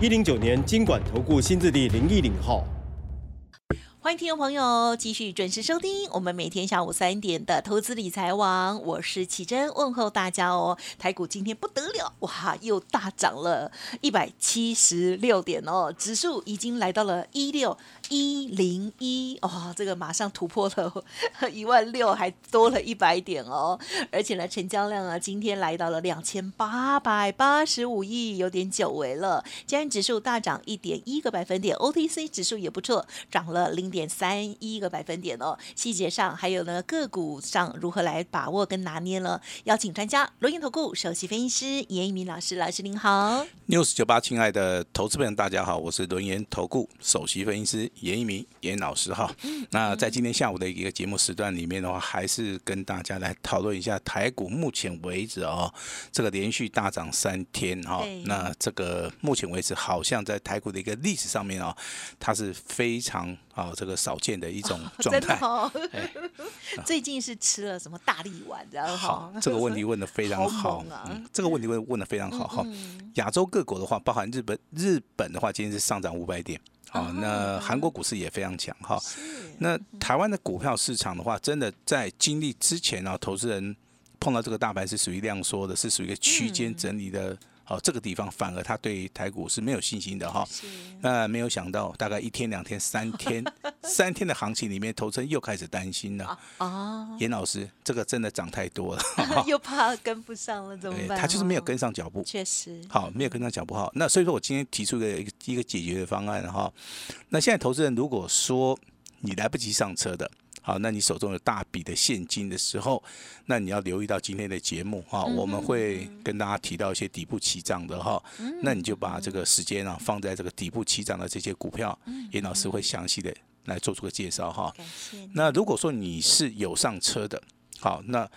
一零九年经管投顾新字第零一零号。欢迎听众朋友继续准时收听我们每天下午三点的投资理财网，我是启珍，问候大家哦。台股今天不得了，哇，又大涨了一百七十六点哦，指数已经来到了一六一零一哦，这个马上突破了一万六，还多了一百点哦。而且呢，成交量啊，今天来到了两千八百八十五亿，有点久违了。今天指数大涨一点一个百分点，OTC 指数也不错，涨了零点三一个百分点哦。细节上还有呢，个股上如何来把握跟拿捏呢？邀请专家罗银投顾首席分析师严一鸣老师，老师您好。news 九八，亲爱的投资朋友，大家好，我是轮研投顾首席分析师严一鸣严老师哈。那在今天下午的一个节目时段里面的话，还是跟大家来讨论一下台股目前为止哦，这个连续大涨三天哈对。那这个目前为止，好像在台股的一个历史上面哦，它是非常啊这个少见的一种 状态。哦，哎 最近是吃了什么大力丸，然后好，这个问题问的非常好好啊，嗯，这个问题问问的非常好哈。嗯亚洲各国的话，包含日本，日本的话今天是上涨五百点，好、哦那韩国股市也非常强哈。是那台湾的股票市场的话，真的在经历之前啊，投资人碰到这个大盘是属于量缩的，是属于一个区间整理的。好、这个地方反而他对台股是没有信心的哈。是那没有想到，大概一天、两天、三天，三天的行情里面，投资人又开始担心了。哦，严老师，这个真的涨太多了，又怕跟不上了，怎么办？对他就是没有哦跟上脚步。确实，好，没有跟上脚步好。那所以说我今天提出一个一个解决的方案哈。那现在投资人如果说你来不及上车的，好，那你手中有大笔的现金的时候，那你要留意到今天的节目哈，我们会跟大家提到一些底部起涨的哈。那你就把这个时间啊放在这个底部起涨的这些股票，严老师会详细的来做出个介绍哈。那如果说你是有上车的，好，那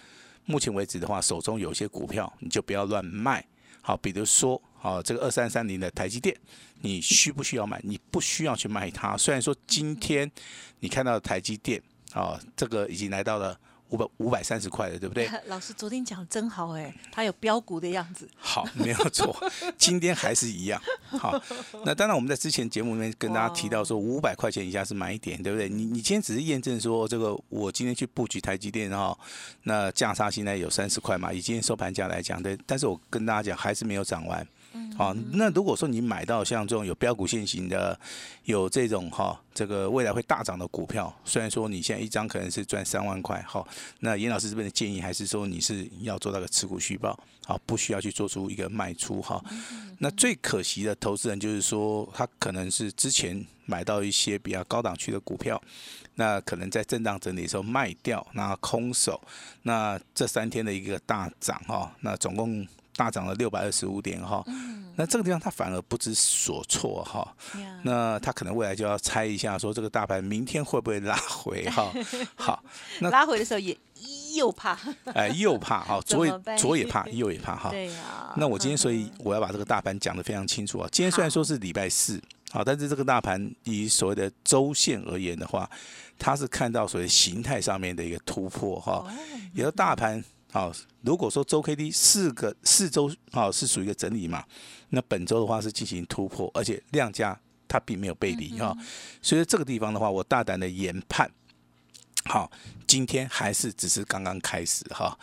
目前为止的话，手中有一些股票，你就不要乱卖。好，比如说，好，这个二三三零的台积电，你需不需要买？你不需要去卖它。虽然说今天你看到的台积电，啊，这个已经来到了五百五百三十块了，对不对？老师昨天讲得真好哎，他有标股的样子，好，没有错，今天还是一样。好，那当然我们在之前节目里面跟大家提到说，五百块钱以下是买点，对不对？你你今天只是验证说这个，我今天去布局台积电哈，那价差现在有三十块嘛，以今天收盘价来讲，对，但是我跟大家讲还是没有涨完。好，那如果说你买到像这种有标股现行的，有这种哈，这个未来会大涨的股票，虽然说你现在一张可能是赚三万块，好，那严老师这边的建议还是说你是要做到个持股续报，好，不需要去做出一个卖出哈。那最可惜的投资人就是说，他可能是之前买到一些比较高档区的股票，那可能在震荡整理的时候卖掉，那空手，那这三天的一个大涨哈，那总共大涨了六百二十五点哈。那这个地方他反而不知所措哈，那他可能未来就要猜一下，说这个大盘明天会不会拉回哈？好，那拉回的时候也又怕，哎又怕哈，左也左也怕，右也怕哈。对呀。那我今天所以我要把这个大盘讲得非常清楚啊。今天虽然说是礼拜四，好，但是这个大盘以所谓的周线而言的话，它是看到所谓形态上面的一个突破哈。有的大盘好，如果说周 K D 四个四周啊是属于一个整理嘛，那本周的话是进行突破，而且量价它并没有背离哈。所以这个地方的话，我大胆的研判。好，今天还是只是刚刚开始哈，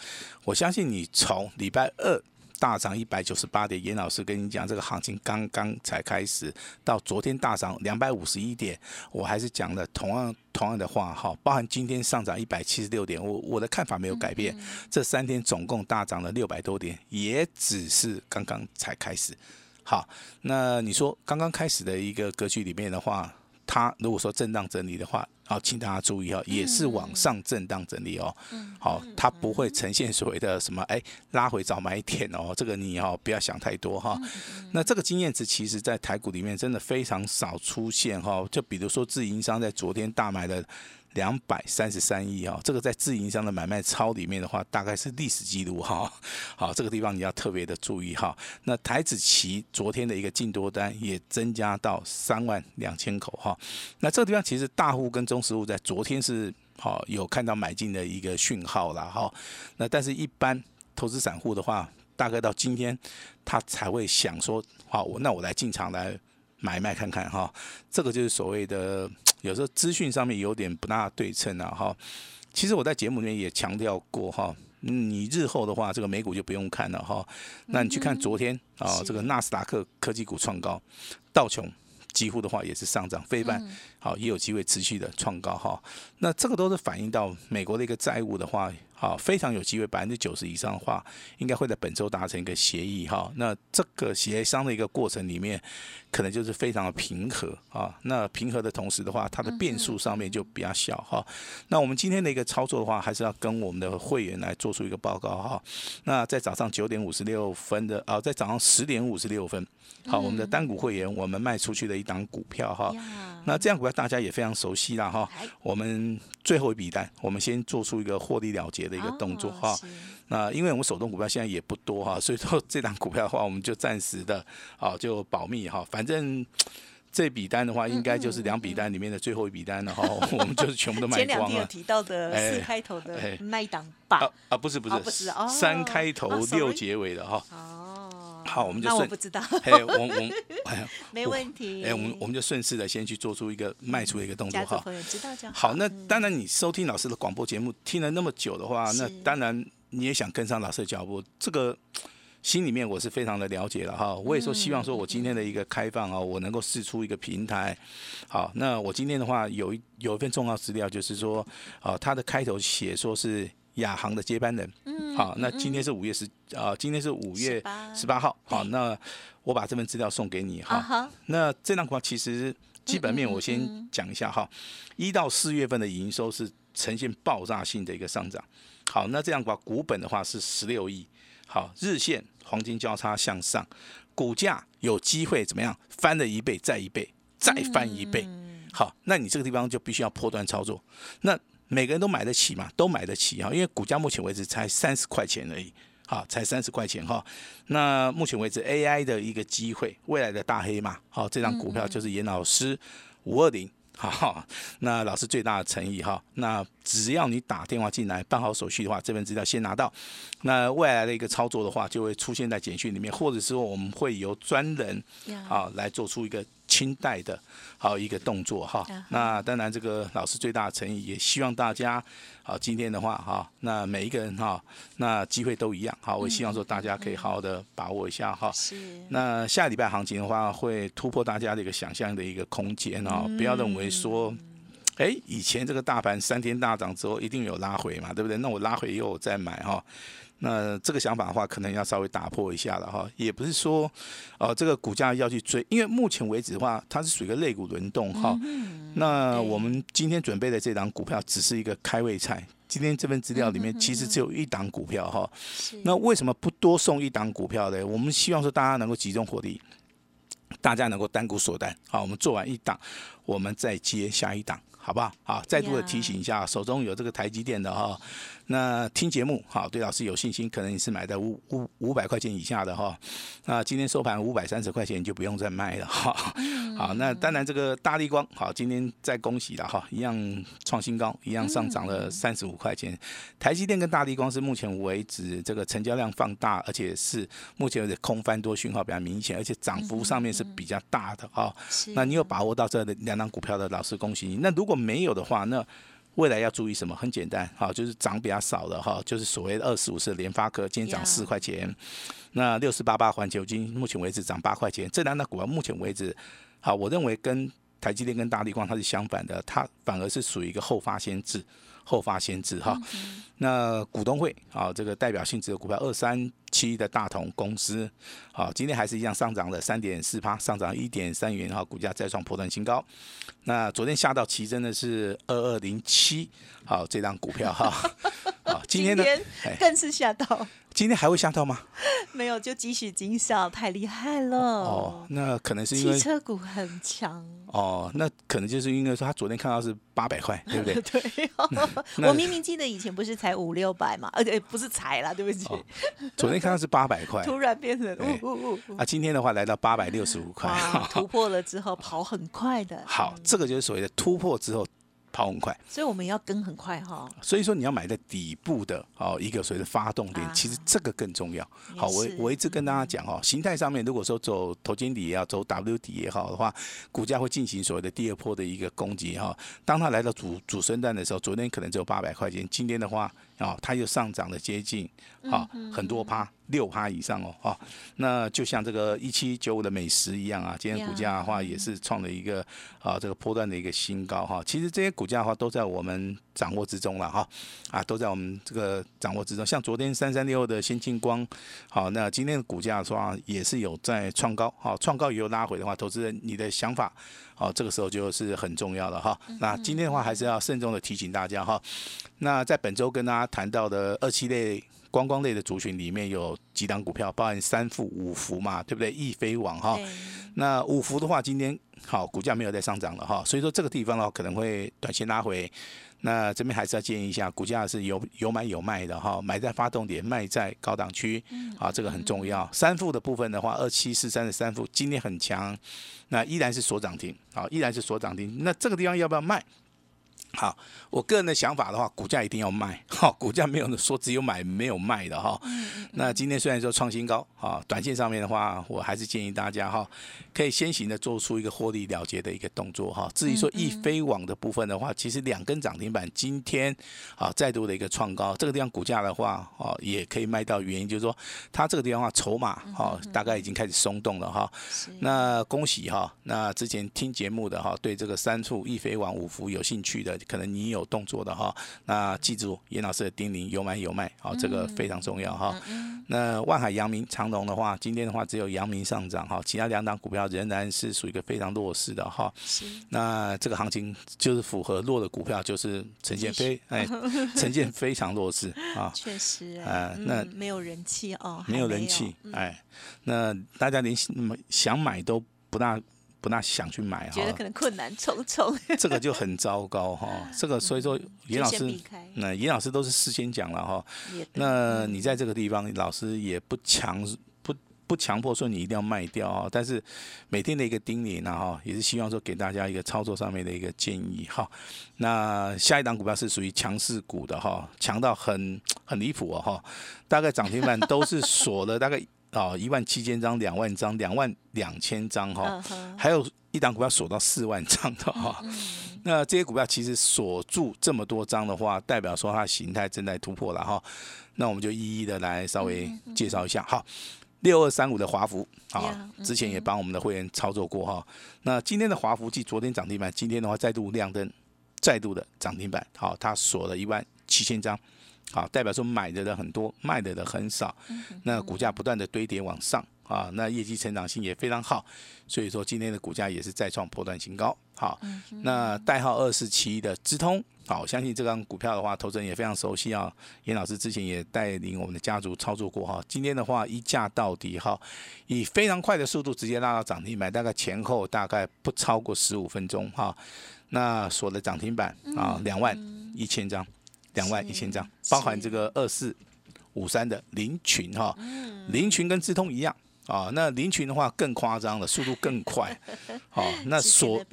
我相信你从礼拜二大涨一百九十八点，严老师跟你讲，这个行情刚刚才开始，到昨天大涨两百五十一点，我还是讲了同样同样的话哈，包含今天上涨一百七十六点，我我的看法没有改变，这三天总共大涨了六百多点，也只是刚刚才开始。好，那你说刚刚开始的一个格局里面的话，它如果说震荡整理的话，好，请大家注意哈，也是往上震荡整理哦。好，它不会呈现所谓的什么哎拉回早买点哦，这个你哦不要想太多哈。那这个经验值其实在台股里面真的非常少出现哈，就比如说自营商在昨天大买的。两百三十三亿啊，这个在自营商的买卖超里面的话，大概是历史记录哈。好，这个地方你要特别的注意哈。那台子期昨天的一个净多单也增加到三万两千口哈。那这个地方其实大户跟中实物在昨天是好有看到买进的一个讯号了哈。那但是一般投资散户的话，大概到今天他才会想说，好，我那我来进场来买卖看看哈。这个就是所谓的。有时候资讯上面有点不大对称啊，哈。其实我在节目里面也强调过哈，你日后的话，这个美股就不用看了哈。那你去看昨天啊，这个纳斯达克科技股创高，道琼几乎的话也是上涨，非半好也有机会持续的创高哈。那这个都是反映到美国的一个债务的话。好，非常有机会，百分之九十以上的话，应该会在本周达成一个协议哈。那这个协商的一个过程里面，可能就是非常的平和啊。那平和的同时的话，它的变数上面就比较小哈。那我们今天的一个操作的话，还是要跟我们的会员来做出一个报告哈。那在早上九点五十六分的啊，在早上十点五十六分，好，我们的单股会员我们卖出去的一档股票哈。那这样股票大家也非常熟悉了哈。我们最后一笔单，我们先做出一个获利了结。的一个动作哈，那因为我们手动股票现在也不多哈，所以说这档股票的话，我们就暂时的啊就保密哈。反正这笔单的话，应该就是两笔单里面的最后一笔单了哈，我们就是全部都卖光了。前两天有提到的四开头的那一档吧？啊，不是不是，不是三开头六结尾的哈。哦，好，我们就顺。我不知道。哎，我我哎，没问题。哎，我们我们就顺势的先去做出一个卖出的一个动作哈。朋友知道就好。好，那当然你收听老师的广播节目听了那么久的话，那当然你也想跟上老师的脚步，这个心里面我是非常的了解了哈。我也说希望说我今天的一个开放啊，我能够试出一个平台。好，那我今天的话有一有一份重要资料，就是说啊，它的开头写说是。亚航的接班人，嗯，好，那今天是五月十啊，今天是五月十八号，好，那我把这份资料送给你哈。那这档股票其实基本面我先讲一下哈，一到四月份的营收是呈现爆炸性的一个上涨。好，那这样股股本的话是十六亿，好，日线黄金交叉向上，股价有机会怎么样翻了一倍再一倍再翻一倍。好，那你这个地方就必须要破断操作，那。每个人都买得起嘛，都买得起哈，因为股价目前为止才三十块钱而已，好，才三十块钱哈。那目前为止 AI 的一个机会，未来的大黑马，好，这张股票就是严老师五二零，好，那老师最大的诚意哈，那只要你打电话进来办好手续的话，这份资料先拿到，那未来的一个操作的话，就会出现在简讯里面，或者说我们会由专人啊来做出一个。清代的好一个动作哈，那当然这个老师最大的诚意，也希望大家好今天的话哈，那每一个人哈，那机会都一样好，我希望说大家可以好好的把握一下哈。是。那下礼拜行情的话，会突破大家的一个想象的一个空间哦，不要认为说，哎，以前这个大盘三天大涨之后一定有拉回嘛，对不对？那我拉回又再买哈。那这个想法的话，可能要稍微打破一下了哈，也不是说，呃，这个股价要去追，因为目前为止的话，它是属于一个类股轮动哈。那我们今天准备的这档股票只是一个开胃菜，今天这份资料里面其实只有一档股票哈。那为什么不多送一档股票呢？我们希望说大家能够集中火力，大家能够单股锁单，好，我们做完一档，我们再接下一档，好不好？好，再度的提醒一下，手中有这个台积电的哈。那听节目好，对老师有信心，可能你是买在五五五百块钱以下的哈。那今天收盘五百三十块钱，你就不用再卖了哈。好，那当然这个大力光好，今天再恭喜了哈，一样创新高，一样上涨了三十五块钱。台积电跟大力光是目前为止这个成交量放大，而且是目前为止空翻多讯号比较明显，而且涨幅上面是比较大的哈。那你有把握到这两张股票的老师，恭喜你。那如果没有的话，那未来要注意什么？很简单，哈，就是涨比较少的哈，就是所谓的二十五是联发科，今天涨四块钱。那六四八八环球金，目前为止涨八块钱。这两档股票目前为止，好，我认为跟台积电跟大力光它是相反的，它反而是属于一个后发先至。后发先至哈。那股东会啊，这个代表性质的股票二三七的大同公司，好，今天还是一样上涨了三点四八，上涨一点三元哈，股价再创破断新高。那昨天下到奇真的是二二零七，好，这张股票哈，好，今天呢，哎更是吓到，今天还会下到吗？没有就继续惊笑，太厉害了。哦，那可能是因为汽为车股很强。哦，那可能就是因为说他昨天看到是八百块，对不对？对、哦，我明明记得以前不是才五六百嘛，而且不是才啦，对不起，哦昨天看到是八百块，突然变成对呜呜呜，啊，今天的话来到八百六十五块。突破了之后 跑很快的，好，这个就是所谓的突破之后跑很快，所以我们要跟很快哈。所以说你要买在底部的哦一个所谓的发动点啊，其实这个更重要。好，我我一直跟大家讲哦，形态上面如果说走头肩底也好，走 W 底也好的话，股价会进行所谓的第二波的一个攻击哈。当它来到主主升段的时候，昨天可能只有八百块钱，今天的话啊，它又上涨了接近啊很多趴。六趴以上哦，哈、那就像这个一七九五的美食一样啊，今天股价的话也是创了一个啊这个波段的一个新高哈。其实这些股价的话都在我们掌握之中了哈，啊都在我们这个掌握之中。像昨天三三六的先进光，好，那今天的股价的话也是有在创高，好，创高以后拉回的话，投资人你的想法，好，这个时候就是很重要了哈。那今天的话还是要慎重的提醒大家哈。那在本周跟大家谈到的二期类。观光类的族群里面有几档股票，包含三富、五福嘛，对不对？易飞网哈，那五福的话，今天好股价没有再上涨了哈，所以说这个地方呢可能会短线拉回。那这边还是要建议一下，股价是有有买有卖的哈，买在发动点，卖在高档区，啊，这个很重要。三副的部分的话，二七四三的三副今天很强，那依然是锁涨停，啊，依然是锁涨停。那这个地方要不要卖？好，我个人的想法的话，股价一定要卖，哈，股价没有说只有买没有卖的哈。那今天虽然说创新高，啊，短线上面的话，我还是建议大家哈，可以先行的做出一个获利了结的一个动作哈。至于说易飞网的部分的话，其实两根涨停板今天啊再度的一个创高，这个地方股价的话，哦也可以卖到，原因就是说它这个地方的话筹码哈大概已经开始松动了哈。是那恭喜哈，那之前听节目的哈，对这个三处易飞网五福有兴趣的，可能你有动作的哈，那记住严老师的叮咛，有买有卖，好，这个非常重要哈。那万海、阳明、长隆的话，今天的话只有阳明上涨哈，其他两档股票仍然是属于一个非常弱势的哈。是，那这个行情就是符合弱的股票，就是呈现非哎 呈现非常弱势啊。确实呃哎，那嗯没有人气哦，没有人气，哎，那大家连想买都不大不大想去买觉得哈，可能困难重重，这个就很糟糕哈。这个所以说，严老师那严老师都是事先讲了哈。那你在这个地方，老师也不强不不强迫说你一定要卖掉啊，但是每天的一个叮咛呢哈，也是希望说给大家一个操作上面的一个建议哈。那下一档股票是属于强势股的哈，强到很很离谱哦哈，大概涨停板都是锁了大概啊一万七千张、两万张、两万两千张哈还有一档股票锁到四万张的哈。那这些股票其实锁住这么多张的话，代表说它的形态正在突破了哈。那我们就一一的来稍微介绍一下。好，六二三五的华孚啊之前也帮我们的会员操作过哈。那今天的华孚继昨天涨停板，今天的话再度亮灯，再度的涨停板。好，它锁了一万七千张。好，代表说买的人很多，卖的人很少，那股价不断的堆叠往上啊，那业绩成长性也非常好，所以说今天的股价也是再创波段新高。好，那代号二四七的资通，好，我相信这张股票的话，投资人也非常熟悉啊。严老师之前也带领我们的家族操作过哈，今天的话一价到底哈，以非常快的速度直接拉到涨停板，大概前后大概不超过十五分钟哈。那锁的涨停板啊，两万一千张，两万一千张，包含这个二四五三的林群哈，林群跟智通一样。啊，那林群的话更夸张了，速度更快。好、那锁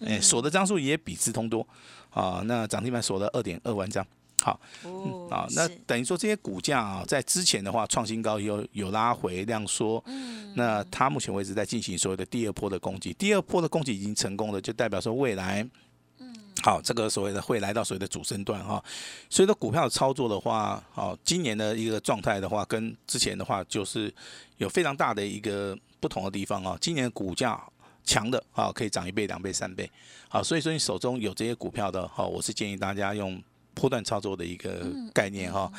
哎，锁的张数也比智通多啊。那涨停板锁了二点二万张。好哦啊，那等于说这些股价啊，在之前的话创新高有有拉回量缩，那它目前为止在进行所谓的第二波的攻击，第二波的攻击已经成功了，就代表说未来。好，这个所谓的会来到所谓的主升段哈，所以说股票操作的话，好，今年的一个状态的话，跟之前的话就是有非常大的一个不同的地方啊。今年股价强的啊，可以涨一倍、两倍、三倍，好，所以说你手中有这些股票的，好，我是建议大家用波段操作的一个概念哈。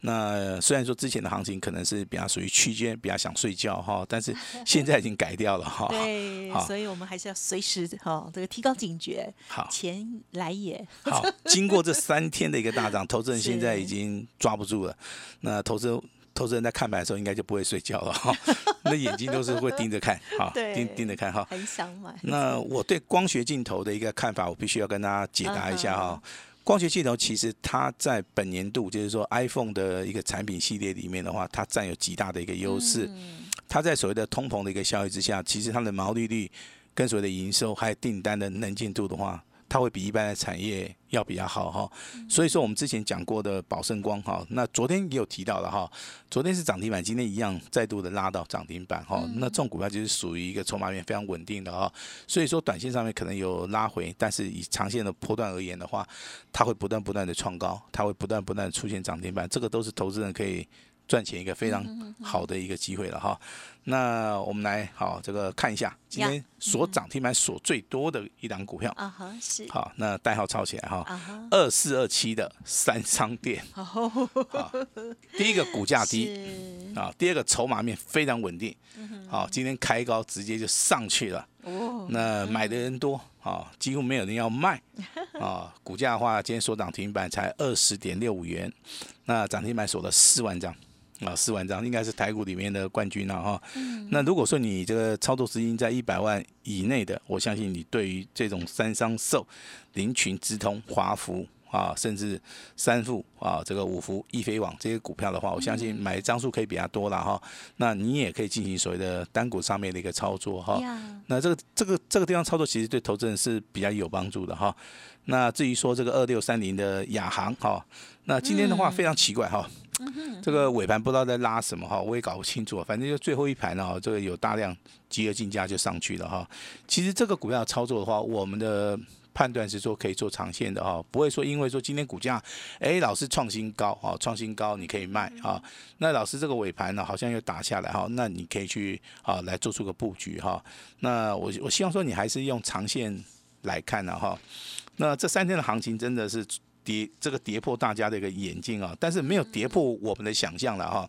那虽然说之前的行情可能是比较属于区间，比较想睡觉哈，但是 现在已经改掉了哈。对，所以我们还是要随时哈这个提高警觉。好，钱来也。好，经过这三天的一个大涨，投资人现在已经抓不住了。那投资投资人在看盘的时候，应该就不会睡觉了哈。那眼睛都是会盯着看，哈，盯盯着看哈。很想买。那我对光学镜头的一个看法，我必须要跟大家解答一下哈。光学镜头其实它在本年度，就是说 iPhone 的一个产品系列里面的话，它占有极大的一个优势。它在所谓的通膨的一个效益之下，其实它的毛利率跟所谓的营收还有订单的能见度的话。它会比一般的产业要比较好哈，所以说我们之前讲过的宝盛光哈，那昨天也有提到了哈，昨天是涨停板，今天一样再度的拉到涨停板哈，那这种股票就是属于一个筹码面非常稳定的哈，所以说短线上面可能有拉回，但是以长线的波段而言的话，它会不断不断的创高，它会不断不断的出现涨停板，这个都是投资人可以赚钱一个非常好的一个机会了哈。那我们来好这个看一下今天所涨停板锁最多的一档股票。啊哈是。好那代号抄起来哈二四二七的三商店。好第一个股价低啊第二个筹码面非常稳定。好今天开高直接就上去了。哦。那买的人多啊几乎没有人要卖。啊股价的话今天所涨停板才二十点六五元那涨停板锁了四万张。啊，四万张应该是台股里面的冠军了哈。那如果说你这个操作资金在一百万以内的，我相信你对于这种三商寿、林群、直通、华福啊，甚至三富啊，这个五福、易飞网这些股票的话，我相信买张数可以比较多了哈。那你也可以进行所谓的单股上面的一个操作哈。那这个这个这个地方操作其实对投资人是比较有帮助的哈。那至于说这个二六三零的亚航哈，那今天的话非常奇怪哈。这个尾盘不知道在拉什么哈，我也搞不清楚。反正就最后一盘呢，这个有大量集合竞价就上去了哈。其实这个股票操作的话，我们的判断是说可以做长线的哈，不会说因为说今天股价哎老是创新高啊，创新高你可以卖啊。那老师这个尾盘呢好像又打下来哈，那你可以去啊来做出个布局哈。那我我希望说你还是用长线来看的哈。那这三天的行情真的是。跌这个跌破大家的一个眼镜啊，但是没有跌破我们的想象了哈。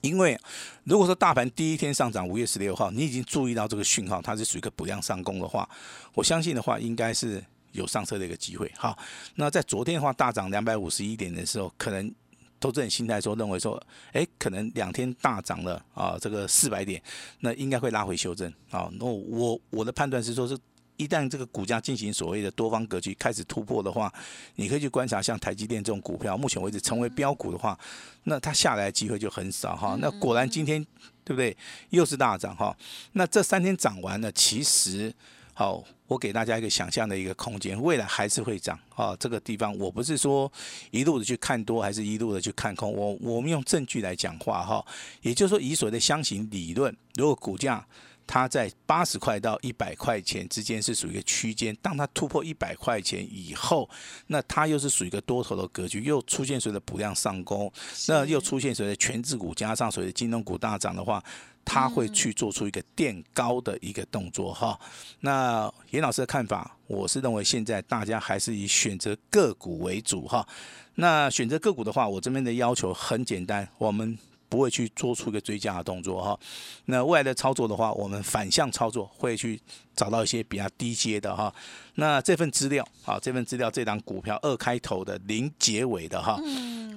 因为如果说大盘第一天上涨五月十六号，你已经注意到这个讯号，它是属于一个补量上攻的话，我相信的话应该是有上车的一个机会。好，那在昨天的话大涨两百五十一点的时候，可能投资人心态说认为说，哎，可能两天大涨了啊，这个四百点，那应该会拉回修正啊。那我我的判断是说是。一旦这个股价进行所谓的多方格局开始突破的话，你可以去观察像台积电这种股票，目前为止成为标股的话，那它下来的机会就很少哈。那果然今天对不对？又是大涨哈。那这三天涨完了，其实好，我给大家一个想象的一个空间，未来还是会涨啊。这个地方我不是说一路的去看多，还是一路的去看空，我我们用证据来讲话哈。也就是说，以所谓的箱型理论，如果股价它在八十块到一百块钱之间是属于一个区间，当它突破一百块钱以后，那它又是属于一个多头的格局，又出现所谓的补量上攻，那又出现所谓的全指股加上所谓的金融股大涨的话，它会去做出一个垫高的一个动作哈。那严老师的看法，我是认为现在大家还是以选择个股为主哈。那选择个股的话，我这边的要求很简单，我们。不会去做出一个追加的动作哈，那未来的操作的话，我们反向操作会去找到一些比较低阶的哈。那这份资料啊，这份资料这档股票二开头的零结尾的哈，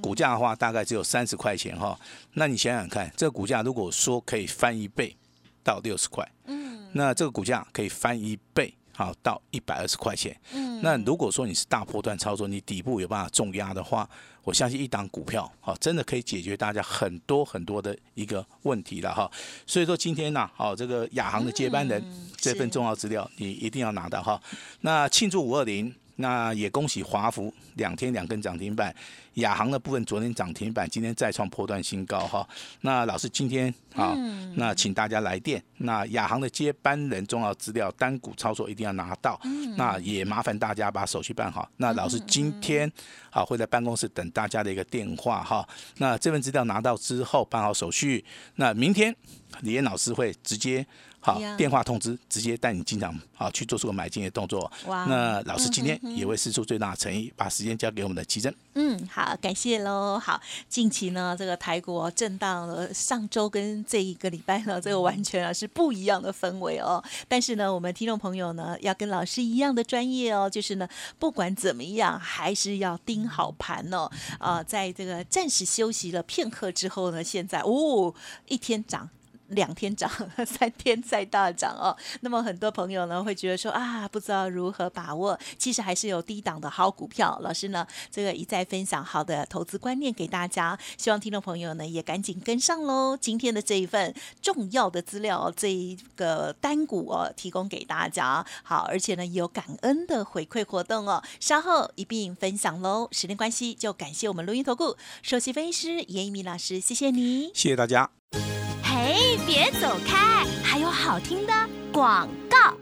股价的话大概只有三十块钱哈。那你想想看，这个股价如果说可以翻一倍到六十块，嗯，那这个股价可以翻一倍。好，到一百二十块钱。嗯，那如果说你是大波段操作，你底部有办法重压的话，我相信一档股票，好，真的可以解决大家很多很多的一个问题了哈。所以说今天呢，好，这个亚航的接班人这份重要资料，你一定要拿到哈。那庆祝五二零。那也恭喜华福两天两根涨停板，亚航的部分昨天涨停板，今天再创破断新高哈。那老师今天啊，那请大家来电。那亚航的接班人重要资料单股操作一定要拿到，那也麻烦大家把手续办好。那老师今天啊会在办公室等大家的一个电话哈。那这份资料拿到之后办好手续，那明天李岩老师会直接。好电话通知，直接带你进场好去做出个买进的动作。哇那老师今天也会施出最大的诚意，把时间交给我们的奇珍。嗯，好，感谢喽。好，近期呢，这个台股哦震荡了，上周跟这一个礼拜呢，这个完全啊是不一样的氛围哦。但是呢，我们听众朋友呢，要跟老师一样的专业哦，就是呢，不管怎么样，还是要盯好盘哦。啊、在这个暂时休息了片刻之后呢，现在哦，一天涨。两天涨，三天再大涨哦。那么很多朋友呢会觉得说啊，不知道如何把握，其实还是有低档的好股票。老师呢，这个一再分享好的投资观念给大家，希望听众朋友呢也赶紧跟上喽。今天的这一份重要的资料，这一个单股哦，提供给大家。好，而且呢也有感恩的回馈活动哦，稍后一并分享喽。时间关系，就感谢我们录音投顾首席分析师严一鸣老师，谢谢你。谢谢大家。哎，别走开，还有好听的广告。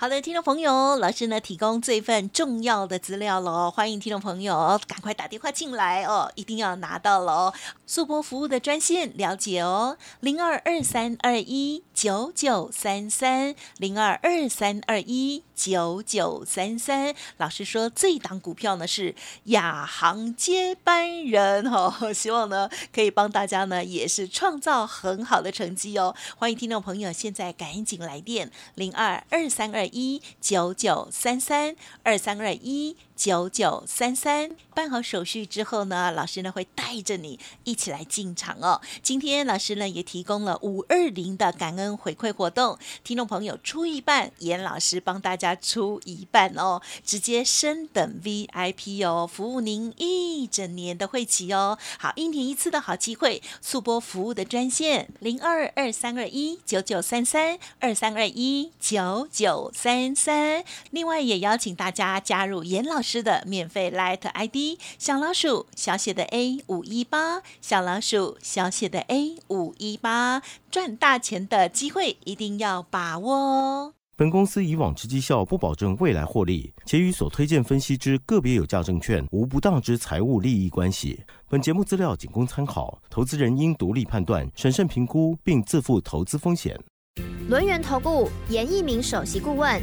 好的，听众朋友，老师呢提供这份重要的资料喽，欢迎听众朋友赶快打电话进来哦，一定要拿到了哦。速播服务的专线了解哦，零二二三二一九九三三零二二三二一九九三三。老师说这档股票呢是亚航接班人哦，希望呢可以帮大家呢也是创造很好的成绩哦。欢迎听众朋友现在赶紧来电零二二三二一九九三三二三二一九九三三，办好手续之后呢，老师呢会带着你一起来进场哦。今天老师呢也提供了五二零的感恩回馈活动，听众朋友出一半，严老师帮大家出一半哦，直接升等 VIP 哦，服务您一整年的会期哦。好，一年一次的好机会，速播服务的专线零二二三二一九九三三二三二一九九三三。另外也邀请大家加入严老师师的免费 Light ID 小老鼠小写的 A 五一八，小老鼠小写的 A 五一八，赚大钱的机会一定要把握哦。本公司以往之绩效不保证未来获利，且与所推荐分析之个别有价证券无不当之财务利益关系。本节目资料仅供参考，投资人应独立判断、审慎评估，并自负投资风险。轮源投顾严一鸣首席顾问，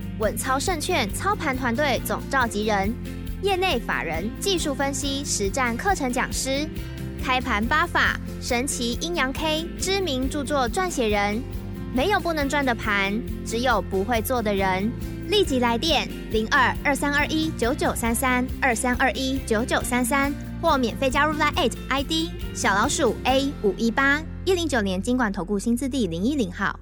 稳操胜券操盘团队总召集人，业内法人、技术分析、实战课程讲师，开盘八法、神奇阴阳 K 知名著作撰写人。没有不能赚的盘，只有不会做的人。立即来电零二二三二一九九三三二三二一九九三三，或免费加入 Line ID 小老鼠 A 五一八一零九年经管投顾新字第零一零号。